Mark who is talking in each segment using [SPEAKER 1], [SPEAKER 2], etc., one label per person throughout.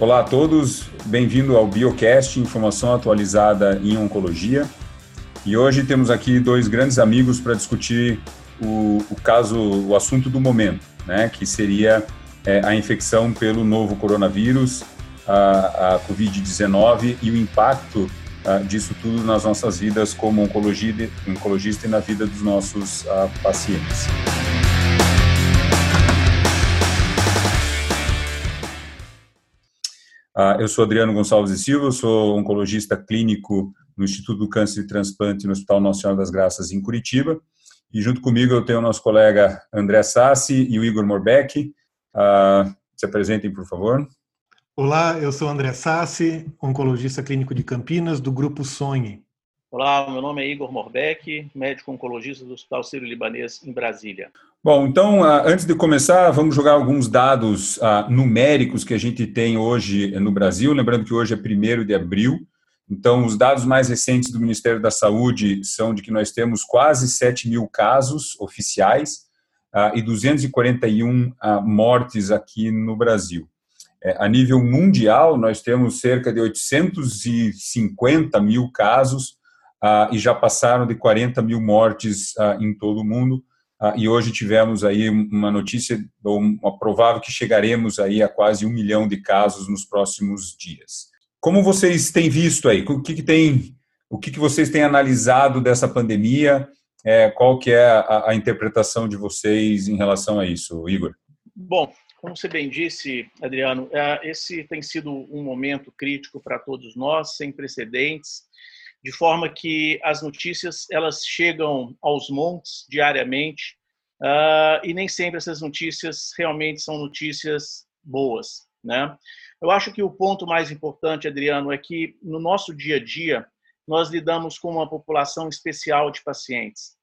[SPEAKER 1] Olá a todos, bem-vindo ao Biocast, informação atualizada em oncologia. E hoje temos aqui dois grandes amigos para discutir o, o, caso, o assunto do momento, né, que seria é, a infecção pelo novo coronavírus, a, a Covid-19 e o impacto a, disso tudo nas nossas vidas como oncologista e na vida dos nossos a, pacientes. Eu sou Adriano Gonçalves e Silva, sou oncologista clínico no Instituto do Câncer e Transplante no Hospital Nacional das Graças, em Curitiba. E junto comigo eu tenho o nosso colega André Sassi e o Igor Morbeck. Uh, se apresentem, por favor.
[SPEAKER 2] Olá, eu sou André Sassi, oncologista clínico de Campinas, do Grupo Sonhe.
[SPEAKER 3] Olá, meu nome é Igor Morbeck, médico oncologista do Hospital Sírio-Libanês, em Brasília.
[SPEAKER 1] Bom, então, ah, antes de começar, vamos jogar alguns dados uh, numéricos que a gente tem hoje no Brasil. Lembrando que hoje é 1 de abril. Então, os dados mais recentes do Ministério da Saúde são de que nós temos quase 7 mil casos oficiais uh, e 241 uh, mortes aqui no Brasil. É, a nível mundial, nós temos cerca de 850 mil casos ah, e já passaram de 40 mil mortes ah, em todo o mundo. Ah, e hoje tivemos aí uma notícia, ou uma provável que chegaremos aí a quase um milhão de casos nos próximos dias. Como vocês têm visto aí? O que, que tem, o que, que vocês têm analisado dessa pandemia? É, qual que é a, a interpretação de vocês em relação a isso, Igor?
[SPEAKER 3] Bom, como você bem disse, Adriano, é, esse tem sido um momento crítico para todos nós, sem precedentes de forma que as notícias elas chegam aos montes diariamente uh, e nem sempre essas notícias realmente são notícias boas, né? Eu acho que o ponto mais importante, Adriano, é que no nosso dia a dia nós lidamos com uma população especial de pacientes.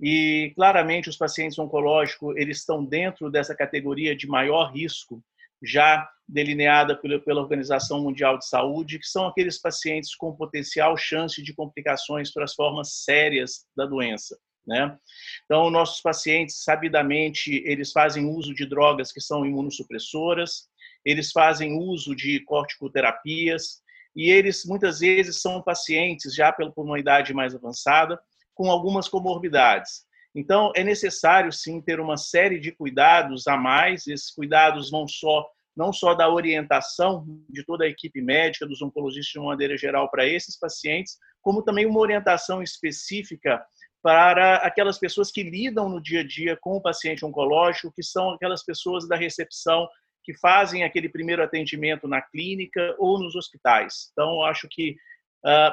[SPEAKER 3] E claramente os pacientes oncológicos, eles estão dentro dessa categoria de maior risco já delineada pela Organização Mundial de Saúde, que são aqueles pacientes com potencial chance de complicações para as formas sérias da doença. Né? Então, nossos pacientes, sabidamente, eles fazem uso de drogas que são imunossupressoras, eles fazem uso de corticoterapias, e eles, muitas vezes, são pacientes já por uma idade mais avançada, com algumas comorbidades. Então, é necessário, sim, ter uma série de cuidados a mais. Esses cuidados vão só não só da orientação de toda a equipe médica, dos oncologistas de uma maneira geral para esses pacientes, como também uma orientação específica para aquelas pessoas que lidam no dia a dia com o paciente oncológico, que são aquelas pessoas da recepção que fazem aquele primeiro atendimento na clínica ou nos hospitais. Então, acho que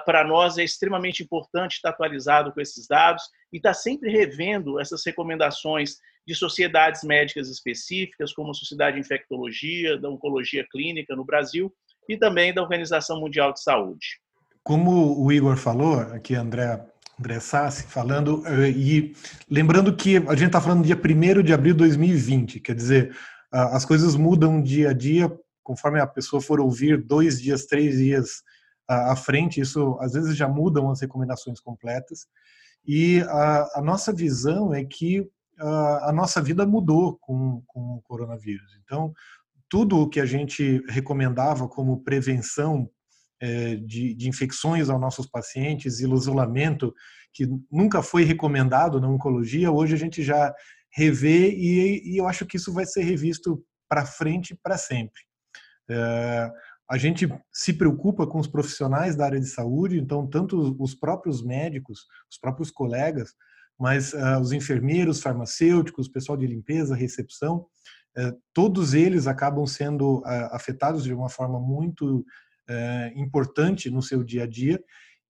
[SPEAKER 3] para nós é extremamente importante estar atualizado com esses dados e estar sempre revendo essas recomendações de sociedades médicas específicas, como a Sociedade de Infectologia, da Oncologia Clínica no Brasil e também da Organização Mundial de Saúde.
[SPEAKER 2] Como o Igor falou, aqui André, André Sassi, falando, eh, e lembrando que a gente está falando dia 1 de abril de 2020, quer dizer, as coisas mudam dia a dia, conforme a pessoa for ouvir dois dias, três dias à frente, isso às vezes já mudam as recomendações completas. E a, a nossa visão é que a nossa vida mudou com, com o coronavírus. Então, tudo o que a gente recomendava como prevenção é, de, de, infecções aos nossos pacientes e isolamento, que nunca foi recomendado na oncologia, hoje a gente já revê e, e eu acho que isso vai ser revisto para frente para sempre. É, a gente se preocupa com os profissionais da área de saúde, então, tanto os próprios médicos, os próprios colegas, mas uh, os enfermeiros, farmacêuticos, pessoal de limpeza, recepção, uh, todos eles acabam sendo uh, afetados de uma forma muito eh, importante no seu dia a dia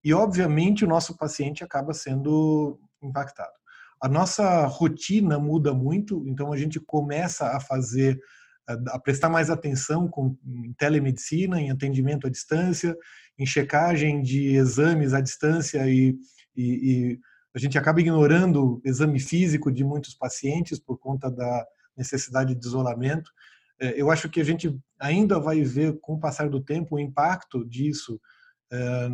[SPEAKER 2] e, obviamente, o nosso paciente acaba sendo impactado. A nossa rotina muda muito, então a gente começa a fazer a prestar mais atenção com, em telemedicina, em atendimento à distância, em checagem de exames à distância e, e, e a gente acaba ignorando o exame físico de muitos pacientes por conta da necessidade de isolamento. É, eu acho que a gente ainda vai ver, com o passar do tempo, o impacto disso é,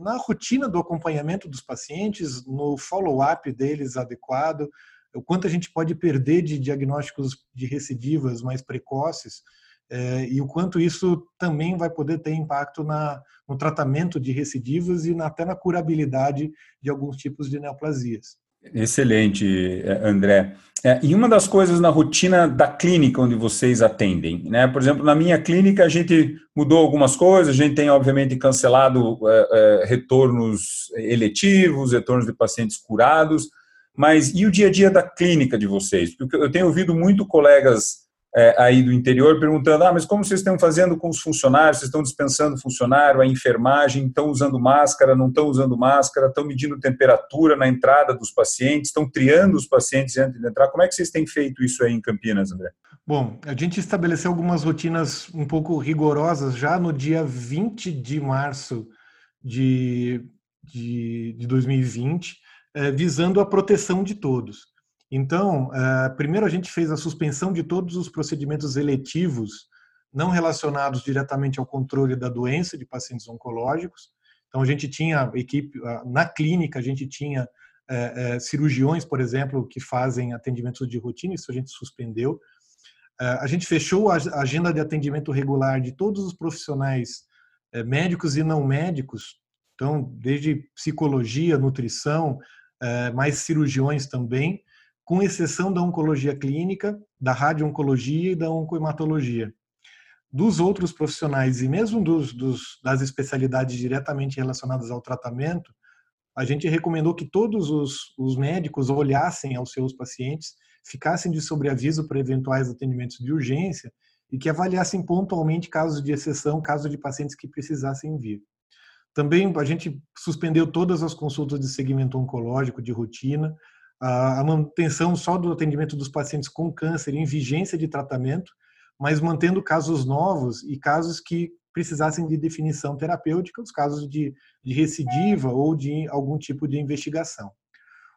[SPEAKER 2] na rotina do acompanhamento dos pacientes, no follow-up deles adequado, o quanto a gente pode perder de diagnósticos de recidivas mais precoces é, e o quanto isso também vai poder ter impacto na, no tratamento de recidivas e na, até na curabilidade de alguns tipos de neoplasias.
[SPEAKER 1] Excelente, é, André. É, e uma das coisas na rotina da clínica onde vocês atendem, né? Por exemplo, na minha clínica a gente mudou algumas coisas, a gente tem obviamente cancelado é, é, retornos eletivos, retornos de pacientes curados, mas e o dia a dia da clínica de vocês? Porque eu tenho ouvido muito colegas é, aí do interior perguntando: ah, mas como vocês estão fazendo com os funcionários? Vocês estão dispensando funcionário, a enfermagem, estão usando máscara, não estão usando máscara, estão medindo temperatura na entrada dos pacientes, estão triando os pacientes antes de entrar. Como é que vocês têm feito isso aí em Campinas, André?
[SPEAKER 2] Bom, a gente estabeleceu algumas rotinas um pouco rigorosas já no dia 20 de março de, de, de 2020, eh, visando a proteção de todos. Então, uh, primeiro a gente fez a suspensão de todos os procedimentos eletivos não relacionados diretamente ao controle da doença de pacientes oncológicos. Então, a gente tinha equipe, na clínica, a gente tinha uh, cirurgiões, por exemplo, que fazem atendimentos de rotina, isso a gente suspendeu. a gente fechou a agenda de atendimento regular de todos os profissionais médicos e não médicos, então, desde psicologia, nutrição, mais cirurgiões também, com exceção da oncologia clínica, da radio-oncologia e da oncohematologia. Dos outros profissionais e mesmo dos, dos, das especialidades diretamente relacionadas ao tratamento, a gente recomendou que todos os, os médicos olhassem aos seus pacientes, ficassem de sobreaviso para eventuais atendimentos de urgência e que avaliassem pontualmente casos de exceção, casos de pacientes que precisassem vir. Também a gente suspendeu todas as consultas de segmento oncológico de rotina, a manutenção só do atendimento dos pacientes com câncer em vigência de tratamento, mas mantendo casos novos e casos que precisassem de definição terapêutica, os casos de, de recidiva ou de algum tipo de investigação.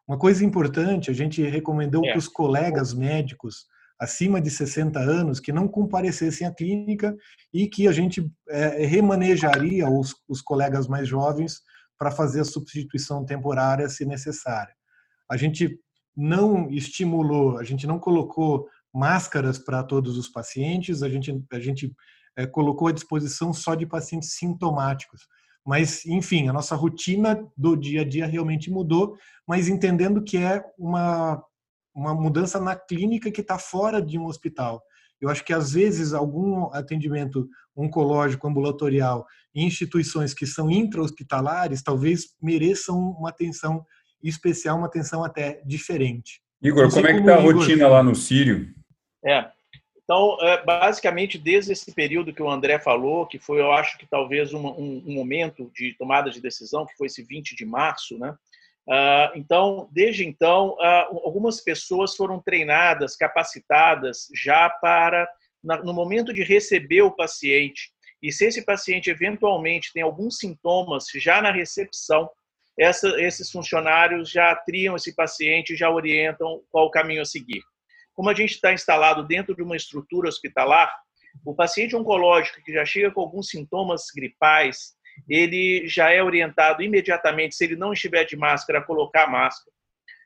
[SPEAKER 2] Uma coisa importante, a gente recomendou é. para os colegas médicos acima de 60 anos que não comparecessem à clínica e que a gente é, remanejaria os, os colegas mais jovens para fazer a substituição temporária se necessária a gente não estimulou, a gente não colocou máscaras para todos os pacientes, a gente, a gente é, colocou à disposição só de pacientes sintomáticos. Mas, enfim, a nossa rotina do dia a dia realmente mudou, mas entendendo que é uma, uma mudança na clínica que está fora de um hospital. Eu acho que, às vezes, algum atendimento oncológico ambulatorial em instituições que são intra-hospitalares talvez mereçam uma atenção especial, uma atenção até diferente.
[SPEAKER 1] Igor, como é que está a rotina lá no Sírio?
[SPEAKER 3] É, então, é, basicamente, desde esse período que o André falou, que foi, eu acho que talvez um, um, um momento de tomada de decisão, que foi esse 20 de março, né? Uh, então, desde então, uh, algumas pessoas foram treinadas, capacitadas já para, na, no momento de receber o paciente, e se esse paciente eventualmente tem alguns sintomas já na recepção, essa, esses funcionários já triam esse paciente, já orientam qual o caminho a seguir. Como a gente está instalado dentro de uma estrutura hospitalar, o paciente oncológico que já chega com alguns sintomas gripais, ele já é orientado imediatamente, se ele não estiver de máscara, a colocar máscara.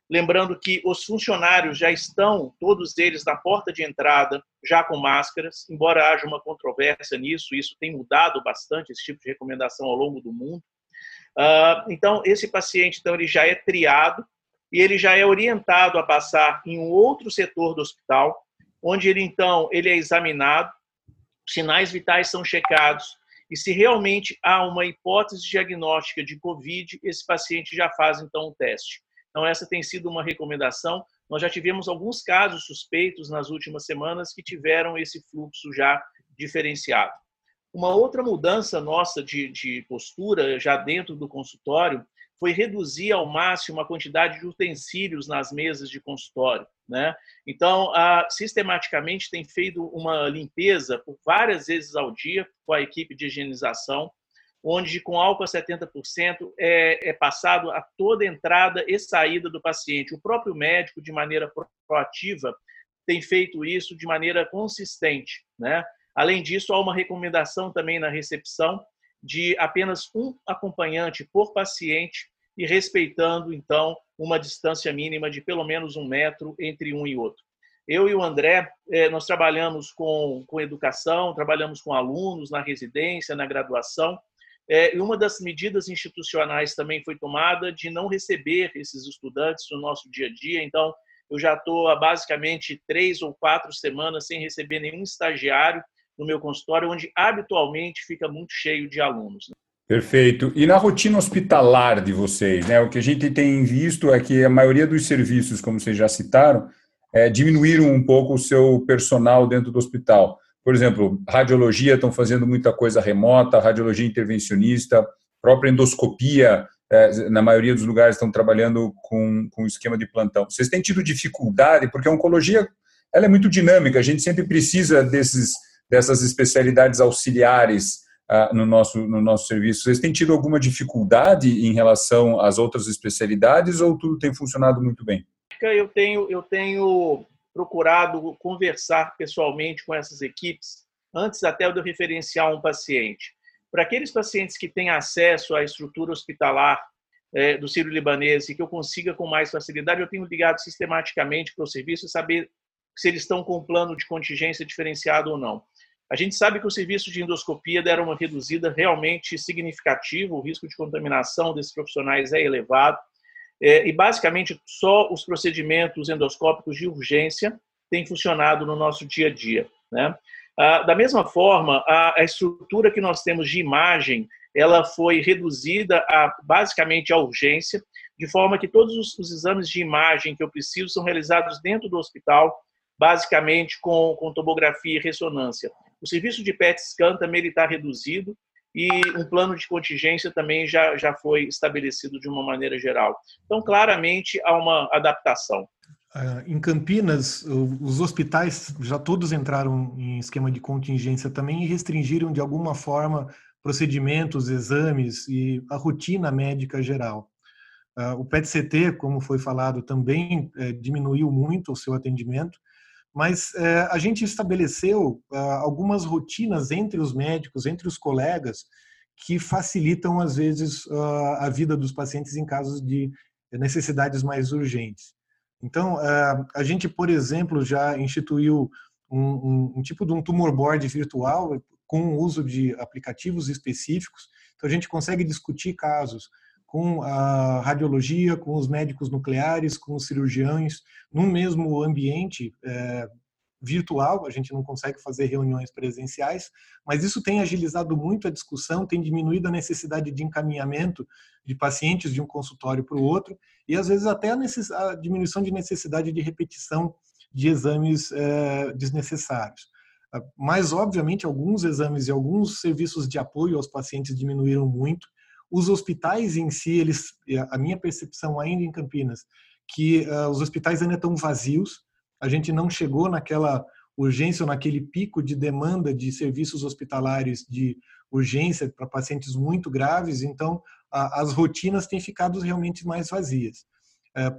[SPEAKER 3] Lembrando que os funcionários já estão, todos eles, na porta de entrada, já com máscaras, embora haja uma controvérsia nisso, isso tem mudado bastante, esse tipo de recomendação ao longo do mundo. Uh, então, esse paciente então, ele já é triado e ele já é orientado a passar em um outro setor do hospital, onde ele então ele é examinado, sinais vitais são checados e se realmente há uma hipótese diagnóstica de COVID, esse paciente já faz então o teste. Então essa tem sido uma recomendação. Nós já tivemos alguns casos suspeitos nas últimas semanas que tiveram esse fluxo já diferenciado. Uma outra mudança nossa de, de postura, já dentro do consultório, foi reduzir ao máximo a quantidade de utensílios nas mesas de consultório. Né? Então, a, sistematicamente tem feito uma limpeza por várias vezes ao dia com a equipe de higienização, onde com álcool a 70% é, é passado a toda entrada e saída do paciente. O próprio médico, de maneira proativa, tem feito isso de maneira consistente. Né? Além disso, há uma recomendação também na recepção de apenas um acompanhante por paciente e respeitando, então, uma distância mínima de pelo menos um metro entre um e outro. Eu e o André, é, nós trabalhamos com, com educação, trabalhamos com alunos na residência, na graduação, é, e uma das medidas institucionais também foi tomada de não receber esses estudantes no nosso dia a dia. Então, eu já estou há basicamente três ou quatro semanas sem receber nenhum estagiário no meu consultório, onde habitualmente fica muito cheio de alunos. Né?
[SPEAKER 1] Perfeito. E na rotina hospitalar de vocês, né? O que a gente tem visto é que a maioria dos serviços, como vocês já citaram, é, diminuíram um pouco o seu personal dentro do hospital. Por exemplo, radiologia estão fazendo muita coisa remota, radiologia intervencionista, própria endoscopia, é, na maioria dos lugares estão trabalhando com, com esquema de plantão. Vocês têm tido dificuldade, porque a oncologia ela é muito dinâmica, a gente sempre precisa desses, dessas especialidades auxiliares uh, no, nosso, no nosso serviço. Vocês têm tido alguma dificuldade em relação às outras especialidades ou tudo tem funcionado muito bem?
[SPEAKER 3] Eu tenho, eu tenho procurado conversar pessoalmente com essas equipes antes até de eu referenciar um paciente. Para aqueles pacientes que têm acesso à estrutura hospitalar é, do Sírio Libanês e que eu consiga com mais facilidade, eu tenho ligado sistematicamente para o serviço saber se eles estão com um plano de contingência diferenciado ou não. A gente sabe que o serviço de endoscopia deram uma reduzida realmente significativa, o risco de contaminação desses profissionais é elevado. É, e basicamente só os procedimentos endoscópicos de urgência têm funcionado no nosso dia a dia. Né? Ah, da mesma forma, a, a, estrutura que nós temos de imagem ela foi reduzida a basicamente a urgência, de forma que todos os, os exames de imagem que eu preciso são realizados dentro do hospital, basicamente com, com tomografia e ressonância. O serviço de PET scan também está reduzido e um plano de contingência também já, já foi estabelecido de uma maneira geral. Então, claramente, há uma adaptação.
[SPEAKER 2] Uh, em Campinas, os hospitais já todos entraram em esquema de contingência também e restringiram de alguma forma procedimentos, exames e a rotina médica geral. Uh, o PET-CT, como foi falado, também uh, diminuiu muito o seu atendimento mas é, a gente estabeleceu ah, algumas rotinas entre os médicos, entre os colegas, que facilitam, às vezes, ah, a vida dos pacientes em casos de necessidades mais urgentes. Então, ah, a gente, por exemplo, já instituiu um, um, um tipo de um tumor board virtual com o uso de aplicativos específicos. Então, a gente consegue discutir casos com a radiologia, com os médicos nucleares, com os cirurgiões, no mesmo ambiente é, virtual, a gente não consegue fazer reuniões presenciais, mas isso tem agilizado muito a discussão, tem diminuído a necessidade de encaminhamento de pacientes de um consultório para o outro, e às vezes até a, a, diminuição de necessidade de repetição de exames é, desnecessários. Mas, obviamente, alguns exames e alguns serviços de apoio aos pacientes diminuíram muito, os hospitais em si, eles, a minha percepção ainda em Campinas, que uh, os hospitais ainda estão vazios. A gente não chegou naquela urgência ou naquele pico de demanda de serviços hospitalares de urgência para pacientes muito graves. Então, as rotinas têm ficado realmente mais vazias. É,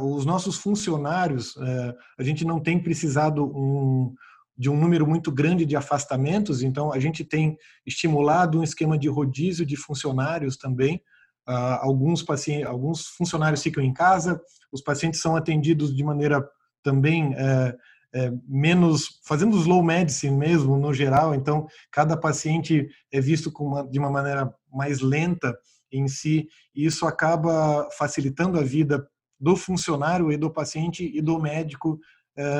[SPEAKER 2] os nossos funcionários, é, a gente não tem precisado um, de um número muito grande de afastamentos, então a gente tem estimulado um esquema de rodízio de funcionários também. Uh, alguns, pacientes, alguns funcionários ficam em casa, os pacientes são atendidos de maneira também é, é, menos, fazendo slow medicine mesmo, no geral, então cada paciente é visto uma, de uma maneira mais lenta em si, e isso acaba facilitando a vida do funcionário e do paciente e do médico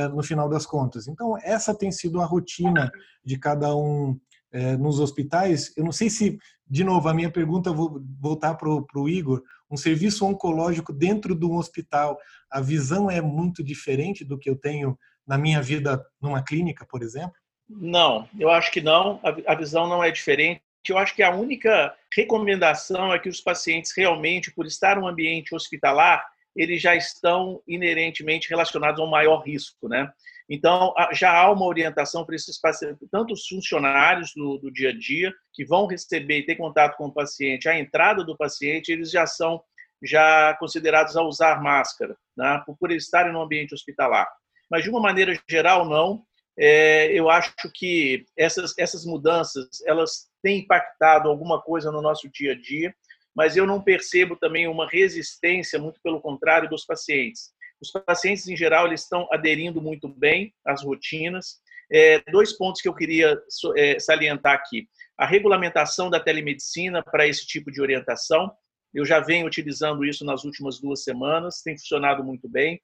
[SPEAKER 2] no final das contas. Então, essa tem sido a rotina de cada um é, nos hospitais. Eu não sei se, de novo, a minha pergunta, vou voltar para o Igor, um serviço oncológico dentro de um hospital, a visão é muito diferente do que eu tenho na minha vida numa clínica, por exemplo?
[SPEAKER 3] Não, eu acho que não, a visão não é diferente. Eu acho que a única recomendação é que os pacientes realmente, por estar em um ambiente hospitalar, eles já estão inerentemente relacionados a um maior risco, né? Então, já há uma orientação para esses pacientes, tanto os funcionários do, do, dia a dia, que vão receber e ter contato com o paciente, a entrada do paciente, eles já são já considerados a usar máscara, né? por, por estarem no ambiente hospitalar. Mas, de uma maneira geral, não. É, eu acho que essas, essas mudanças, elas têm impactado alguma coisa no nosso dia a dia, mas eu não percebo também uma resistência, muito pelo contrário, dos pacientes. Os pacientes, em geral, eles estão aderindo muito bem às rotinas. É, dois pontos que eu queria é, salientar aqui. A regulamentação da telemedicina para esse tipo de orientação. Eu já venho utilizando isso nas últimas duas semanas, tem funcionado muito bem.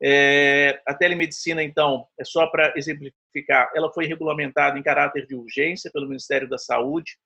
[SPEAKER 3] É, a telemedicina, então, é só para exemplificar, ela foi regulamentada em caráter de urgência pelo Ministério da Saúde,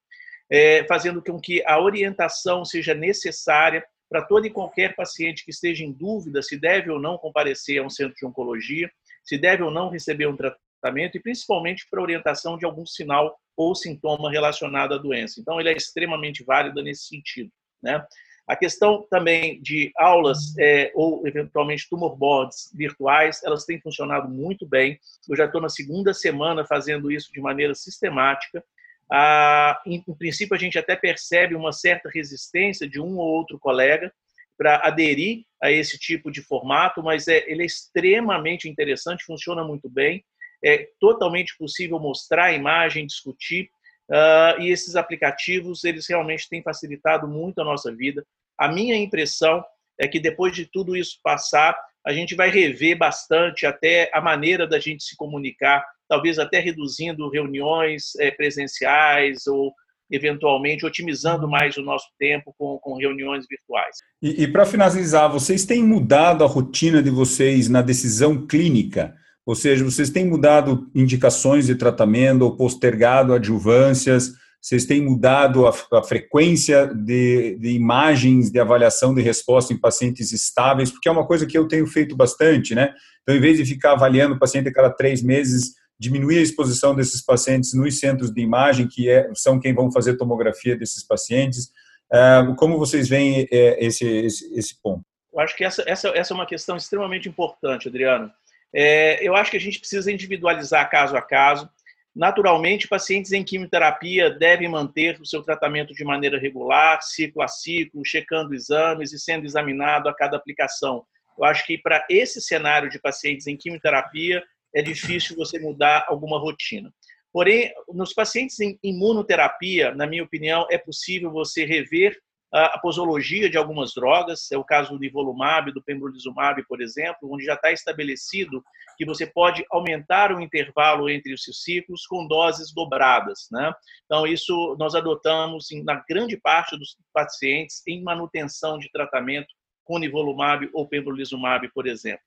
[SPEAKER 3] é, fazendo com que a orientação seja necessária para todo e qualquer paciente que esteja em dúvida se deve ou não comparecer a um centro de oncologia, se deve ou não receber um tratamento e principalmente para orientação de algum sinal ou sintoma relacionado à doença. Então, ele é extremamente válido nesse sentido. Né? A questão também de aulas é, ou, eventualmente, tumor boards virtuais, elas têm funcionado muito bem. Eu já estou na segunda semana fazendo isso de maneira sistemática. Ah, em, em, princípio, a gente até percebe uma certa resistência de um ou outro colega para aderir a esse tipo de formato, mas é, ele é extremamente interessante, funciona muito bem. É totalmente possível mostrar a imagem, discutir, Uh, e esses aplicativos eles realmente têm facilitado muito a nossa vida. A minha impressão é que depois de tudo isso passar, a gente vai rever bastante até a maneira da gente se comunicar, talvez até reduzindo reuniões é, presenciais ou eventualmente otimizando mais o nosso tempo com, com reuniões virtuais.
[SPEAKER 1] E, e para finalizar, vocês têm mudado a rotina de vocês na decisão clínica? Ou seja, vocês têm mudado indicações de tratamento ou postergado adjuvâncias? Vocês têm mudado a, a frequência de, de, imagens de avaliação de resposta em pacientes estáveis, porque é uma coisa que eu tenho feito bastante, né? Então, em vez de ficar avaliando o paciente a cada três meses, diminuir a exposição desses pacientes nos centros de imagem, que é, são quem vão fazer tomografia desses pacientes. Uh, como vocês veem é, esse, esse, esse, ponto?
[SPEAKER 3] Eu acho que essa, essa, essa é uma questão extremamente importante, Adriano. É, eu acho que a gente precisa individualizar caso a caso. Naturalmente, pacientes em quimioterapia devem manter o seu tratamento de maneira regular, ciclo a ciclo, checando exames e sendo examinado a cada aplicação. Eu acho que para esse cenário de pacientes em quimioterapia é difícil você mudar alguma rotina. Porém, nos pacientes em imunoterapia, na minha opinião, é possível você rever a posologia de algumas drogas, é o caso do nivolumab, do pembrolizumab, por exemplo, onde já está estabelecido que você pode aumentar o intervalo entre os seus ciclos com doses dobradas. Né? Então, isso nós adotamos na grande parte dos pacientes em manutenção de tratamento com nivolumab ou pembrolizumab, por exemplo.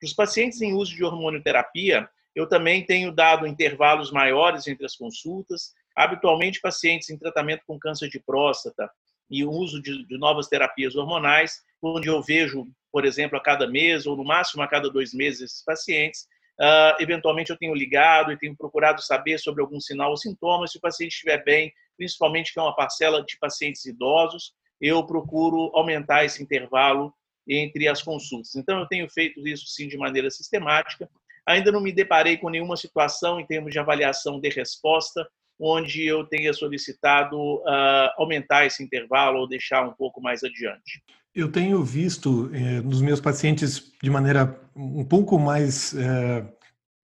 [SPEAKER 3] Para os pacientes em uso de hormonioterapia, eu também tenho dado intervalos maiores entre as consultas. Habitualmente, pacientes em tratamento com câncer de próstata e uso de, de, novas terapias hormonais, onde eu vejo, por exemplo, a cada mês ou no máximo a cada dois meses esses pacientes. Uh, eventualmente eu tenho ligado e tenho procurado saber sobre algum sinal ou sintoma. Se o paciente estiver bem, principalmente que é uma parcela de pacientes idosos, eu procuro aumentar esse intervalo entre as consultas. Então eu tenho feito isso sim de maneira sistemática. Ainda não me deparei com nenhuma situação em termos de avaliação de resposta onde eu tenha solicitado uh, aumentar esse intervalo ou deixar um pouco mais adiante.
[SPEAKER 2] Eu tenho visto eh, nos meus pacientes de maneira um pouco mais eh,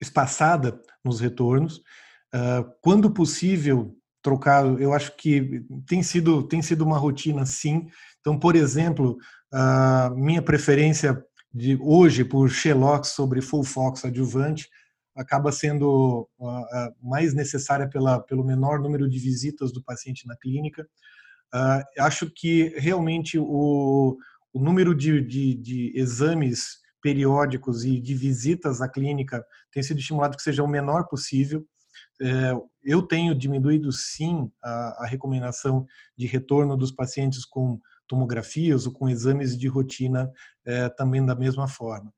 [SPEAKER 2] espaçada nos retornos, uh, quando possível trocar. Eu acho que tem sido tem sido uma rotina sim. Então, por exemplo, a minha preferência de hoje por Xelox sobre Fox adjuvante acaba sendo mais necessária pela, pelo menor número de visitas do paciente na clínica. Acho que realmente o, o número de, de, de, exames periódicos e de visitas à clínica tem sido estimulado que seja o menor possível. É, eu tenho diminuído sim a, a recomendação de retorno dos pacientes com tomografias ou com exames de rotina é, também da mesma forma.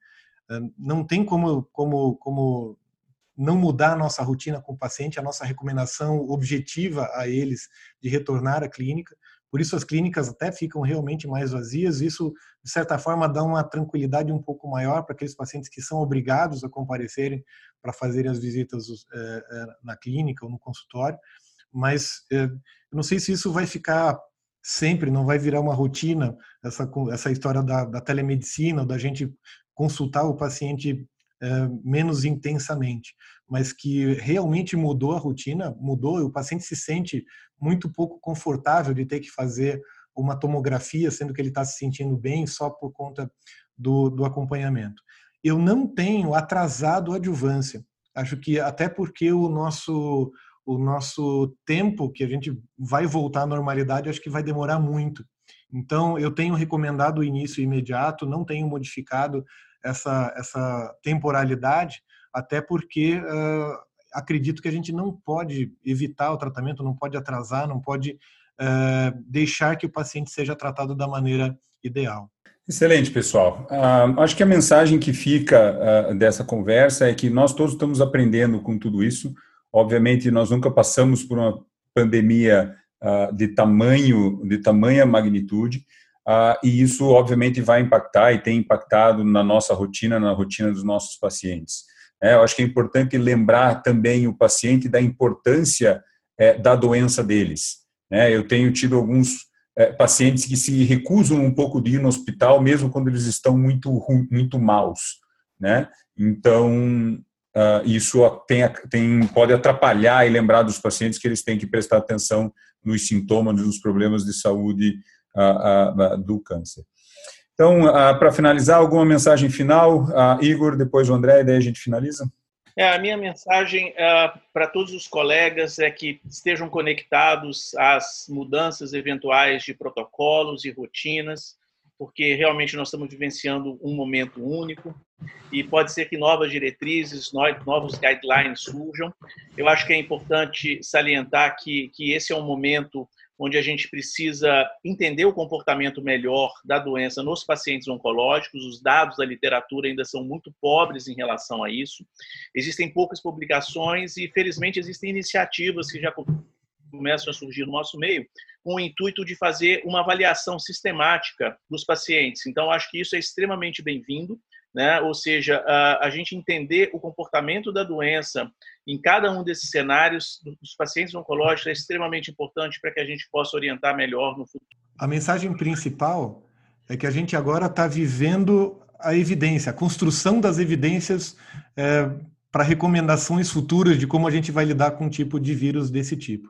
[SPEAKER 2] É, não tem como, como, como não mudar a nossa rotina com o paciente, a nossa recomendação objetiva a eles de retornar à clínica. Por isso as clínicas até ficam realmente mais vazias. Isso, de certa forma, dá uma tranquilidade um pouco maior para aqueles pacientes que são obrigados a comparecerem para fazerem as visitas é, na clínica ou no consultório. Mas é, eu não sei se isso vai ficar sempre, não vai virar uma rotina, essa, essa história da, da telemedicina, da gente consultar o paciente menos intensamente, mas que realmente mudou a rotina, mudou, e o paciente se sente muito pouco confortável de ter que fazer uma tomografia, sendo que ele está se sentindo bem só por conta do, do acompanhamento. Eu não tenho atrasado a adjuvância. Acho que até porque o nosso o nosso tempo que a gente vai voltar à normalidade, acho que vai demorar muito. Então, eu tenho recomendado o início imediato, não tenho modificado essa, essa temporalidade, até porque uh, acredito que a gente não pode evitar o tratamento, não pode atrasar, não pode uh, deixar que o paciente seja tratado da maneira ideal.
[SPEAKER 1] Excelente, pessoal. Uh, acho que a mensagem que fica dessa conversa é que nós todos estamos aprendendo com tudo isso. Obviamente, nós nunca passamos por uma pandemia uh, de tamanho, de tamanha magnitude, uh, e isso obviamente vai impactar e tem impactado na nossa rotina, na rotina dos nossos pacientes. É, eu acho que é importante lembrar também o paciente da importância é, da doença deles. Né? Eu tenho tido alguns é, pacientes que se recusam um pouco de ir no hospital, mesmo quando eles estão muito, muito maus. Né? Então, uh, isso tem, tem, pode atrapalhar e lembrar dos pacientes que eles têm que prestar atenção nos sintomas, nos problemas de saúde uh, uh, do câncer. Então, para finalizar, alguma mensagem final? Igor, depois o André, e daí a gente finaliza?
[SPEAKER 3] É, a minha mensagem para todos os colegas é que estejam conectados às mudanças eventuais de protocolos e rotinas, porque realmente nós estamos vivenciando um momento único e pode ser que novas diretrizes, novos guidelines surjam. Eu acho que é importante salientar que, que esse é um momento onde a gente precisa entender o comportamento melhor da doença nos pacientes oncológicos. Os dados da literatura ainda são muito pobres em relação a isso. Existem poucas publicações e, felizmente, existem iniciativas que já começam a surgir no nosso meio, com o intuito de fazer uma avaliação sistemática dos pacientes. Então, acho que isso é extremamente bem-vindo, né? ou seja, a, gente entender o comportamento da doença em cada um desses cenários dos pacientes oncológicos é extremamente importante para que a gente possa orientar melhor no futuro.
[SPEAKER 2] A mensagem principal é que a gente agora está vivendo a evidência, a construção das evidências é, para recomendações futuras de como a gente vai lidar com um tipo de vírus desse tipo.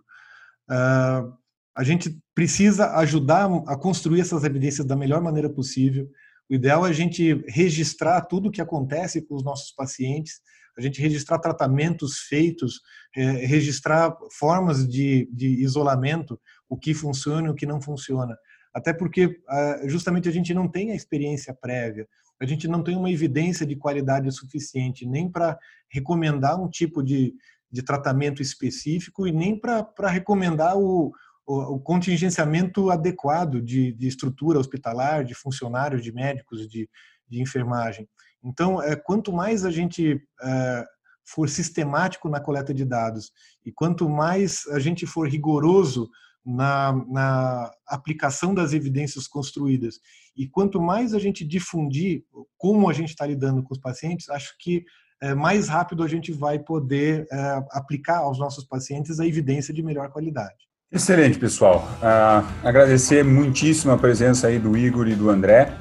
[SPEAKER 2] Uh, a gente precisa ajudar a construir essas evidências da melhor maneira possível. O ideal é a gente registrar tudo o que acontece com os nossos pacientes, a gente registrar tratamentos feitos, é, registrar formas de, de isolamento, o que funciona e o que não funciona. Até porque uh, justamente a gente não tem a experiência prévia, a gente não tem uma evidência de qualidade suficiente nem para recomendar um tipo de, de tratamento específico e nem para recomendar o, o, contingenciamento adequado de, de, estrutura hospitalar, de funcionários, de médicos, de, de enfermagem. Então, é, quanto mais a gente é, for sistemático na coleta de dados e quanto mais a gente for rigoroso na, na, aplicação das evidências construídas. E quanto mais a gente difundir como a gente está lidando com os pacientes, acho que é, mais rápido a gente vai poder é, aplicar aos nossos pacientes a evidência de melhor qualidade.
[SPEAKER 1] Excelente, pessoal. Uh, agradecer muitíssimo a presença aí do Igor e do André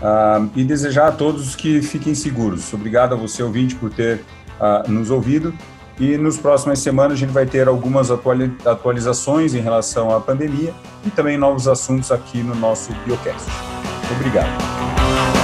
[SPEAKER 1] uh, e desejar a todos que fiquem seguros. Obrigado a você, ouvinte, por ter uh, nos ouvido. E nos próximas semanas a gente vai ter algumas atualizações em relação à pandemia e também novos assuntos aqui no nosso Biocast. Obrigado.